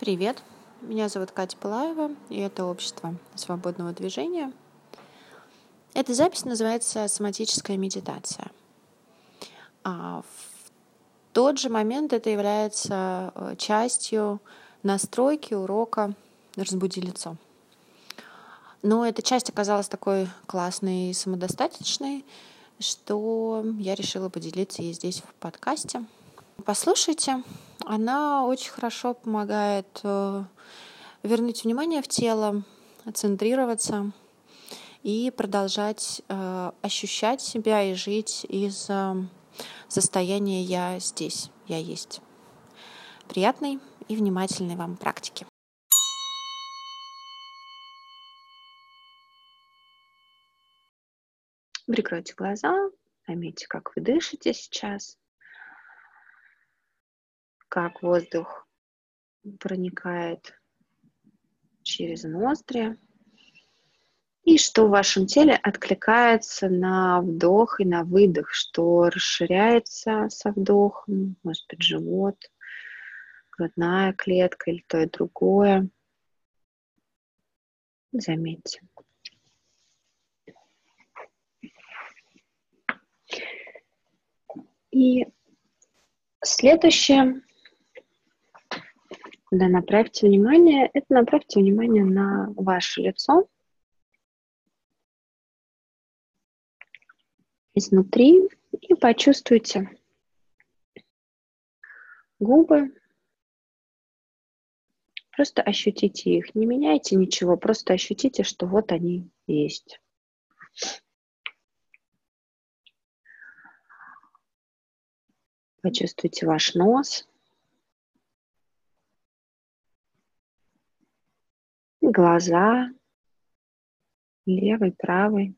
Привет, меня зовут Катя Пылаева, и это общество свободного движения. Эта запись называется «Соматическая медитация». А в тот же момент это является э, частью настройки урока «Разбуди лицо». Но эта часть оказалась такой классной и самодостаточной, что я решила поделиться ей здесь в подкасте. Послушайте, она очень хорошо помогает э, вернуть внимание в тело, центрироваться и продолжать э, ощущать себя и жить из э, состояния «я здесь, я есть». Приятной и внимательной вам практики. Прикройте глаза, поймите, как вы дышите сейчас, как воздух проникает через ноздри, и что в вашем теле откликается на вдох и на выдох, что расширяется со вдохом, может быть, живот, грудная клетка или то и другое. Заметьте. И следующее, куда направьте внимание, это направьте внимание на ваше лицо изнутри и почувствуйте губы. Просто ощутите их, не меняйте ничего, просто ощутите, что вот они есть. Почувствуйте ваш нос. Глаза. Левый, правый.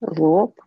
Лоб.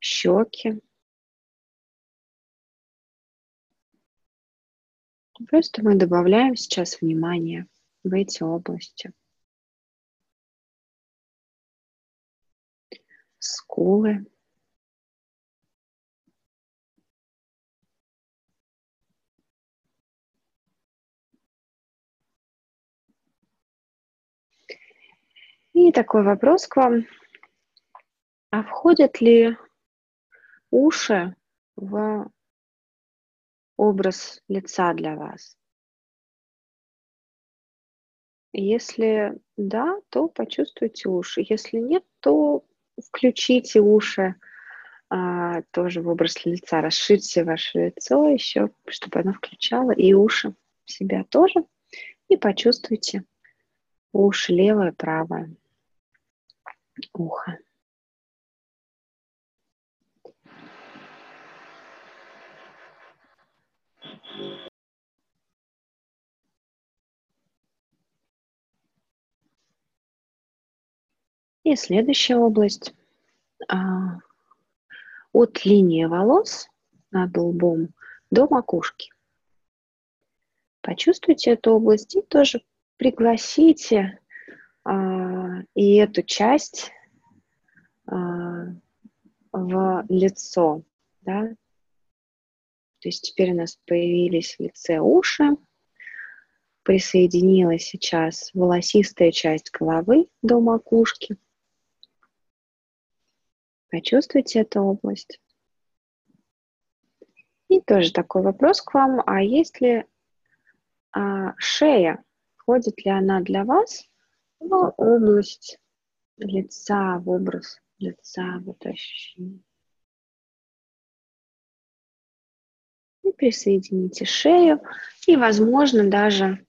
Щеки. Просто мы добавляем сейчас внимание в эти области. Скулы. И такой вопрос к вам. А входят ли уши в образ лица для вас? Если да, то почувствуйте уши. Если нет, то включите уши а, тоже в образ лица, расширьте ваше лицо еще, чтобы оно включало и уши себя тоже. И почувствуйте уши левое, правое ухо. И следующая область. А, от линии волос над лбом до макушки. Почувствуйте эту область и тоже пригласите а, и эту часть а, в лицо. Да? То есть теперь у нас появились в лице уши, присоединилась сейчас волосистая часть головы до макушки. Почувствуйте эту область. И тоже такой вопрос к вам. А есть ли а, шея? Входит ли она для вас в область лица, в образ лица, вот ощущение? И присоедините шею. И, возможно, даже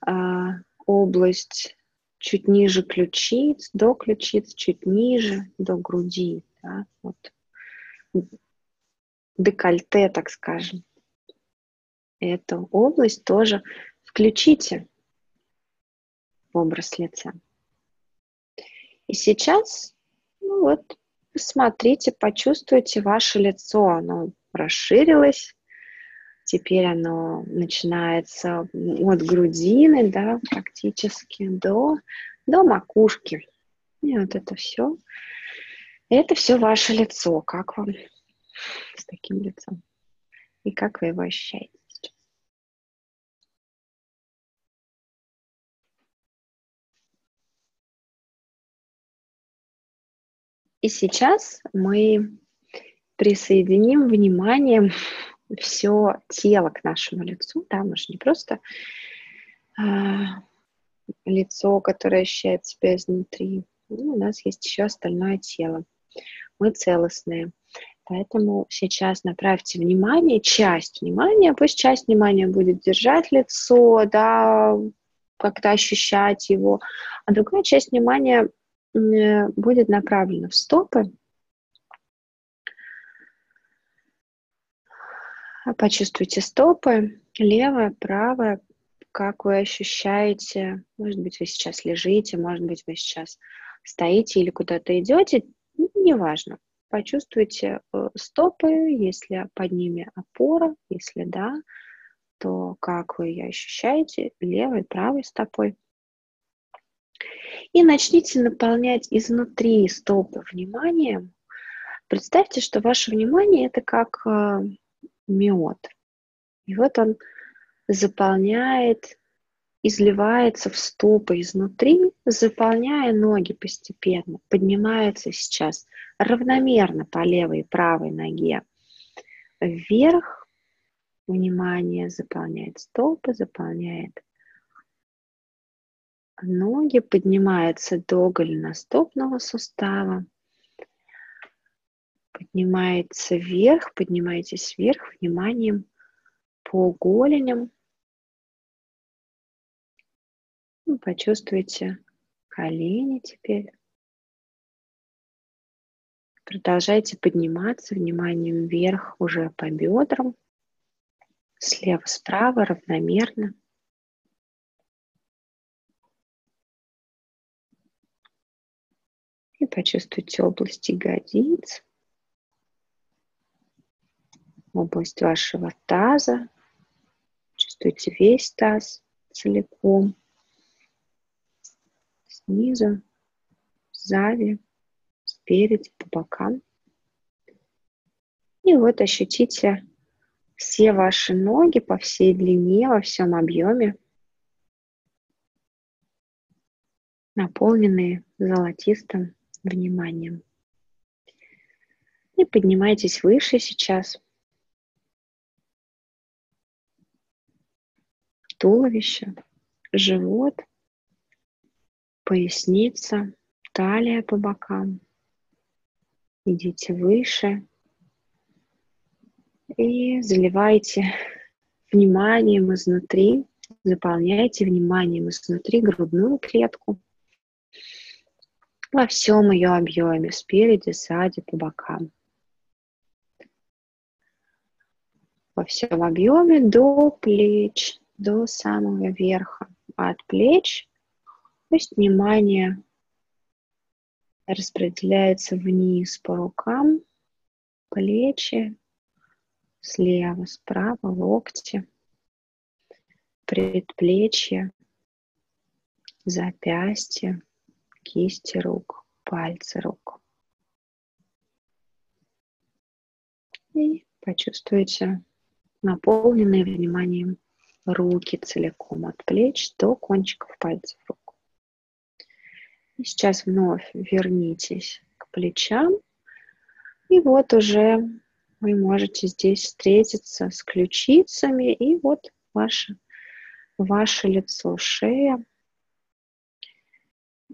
а, область чуть ниже ключиц, до ключиц, чуть ниже, до груди. Да? Вот. Декольте, так скажем. Эту область тоже включите в образ лица. И сейчас, ну вот, посмотрите, почувствуйте ваше лицо. Оно расширилось, Теперь оно начинается от грудины, да, практически до, до макушки. И вот это все. Это все ваше лицо. Как вам с таким лицом? И как вы его ощущаете? И сейчас мы присоединим внимание все тело к нашему лицу, да, мы же не просто а, лицо, которое ощущает себя изнутри, ну, у нас есть еще остальное тело. Мы целостные. Поэтому сейчас направьте внимание, часть внимания, пусть часть внимания будет держать лицо, да, как-то ощущать его, а другая часть внимания будет направлена в стопы, Почувствуйте стопы, левая, правая, как вы ощущаете. Может быть, вы сейчас лежите, может быть, вы сейчас стоите или куда-то идете, неважно. Почувствуйте э, стопы, если под ними опора, если да, то как вы ее ощущаете левой, правой стопой. И начните наполнять изнутри стопы вниманием. Представьте, что ваше внимание это как э, мед. И вот он заполняет, изливается в стопы изнутри, заполняя ноги постепенно, поднимается сейчас равномерно по левой и правой ноге вверх, внимание заполняет стопы, заполняет ноги, поднимается до голеностопного сустава, Поднимается вверх, поднимайтесь вверх вниманием по голеням. Ну, почувствуйте колени теперь. Продолжайте подниматься вниманием вверх уже по бедрам. Слева, справа равномерно. И почувствуйте область ягодиц область вашего таза. Чувствуйте весь таз целиком. Снизу, сзади, спереди, по бокам. И вот ощутите все ваши ноги по всей длине, во всем объеме, наполненные золотистым вниманием. И поднимайтесь выше сейчас. туловище, живот, поясница, талия по бокам. Идите выше и заливайте вниманием изнутри, заполняйте вниманием изнутри грудную клетку во всем ее объеме, спереди, сзади, по бокам. Во всем объеме до плеч, до самого верха, от плеч. Пусть внимание распределяется вниз по рукам, плечи, слева, справа, локти, предплечья, запястья, кисти рук, пальцы рук. И почувствуйте наполненные вниманием руки целиком от плеч до кончиков пальцев рук. Сейчас вновь вернитесь к плечам. И вот уже вы можете здесь встретиться с ключицами. И вот ваше, ваше лицо, шея.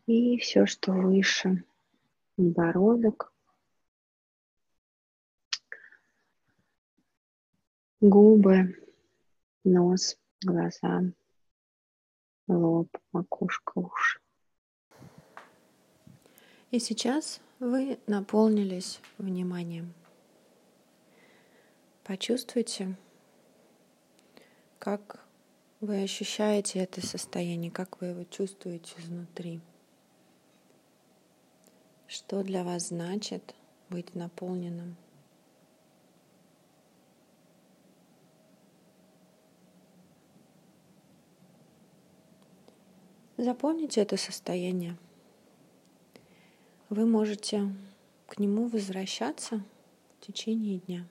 И все, что выше. Подбородок. Губы, нос глаза, лоб, макушка, уши. И сейчас вы наполнились вниманием. Почувствуйте, как вы ощущаете это состояние, как вы его чувствуете изнутри. Что для вас значит быть наполненным? Запомните это состояние. Вы можете к нему возвращаться в течение дня.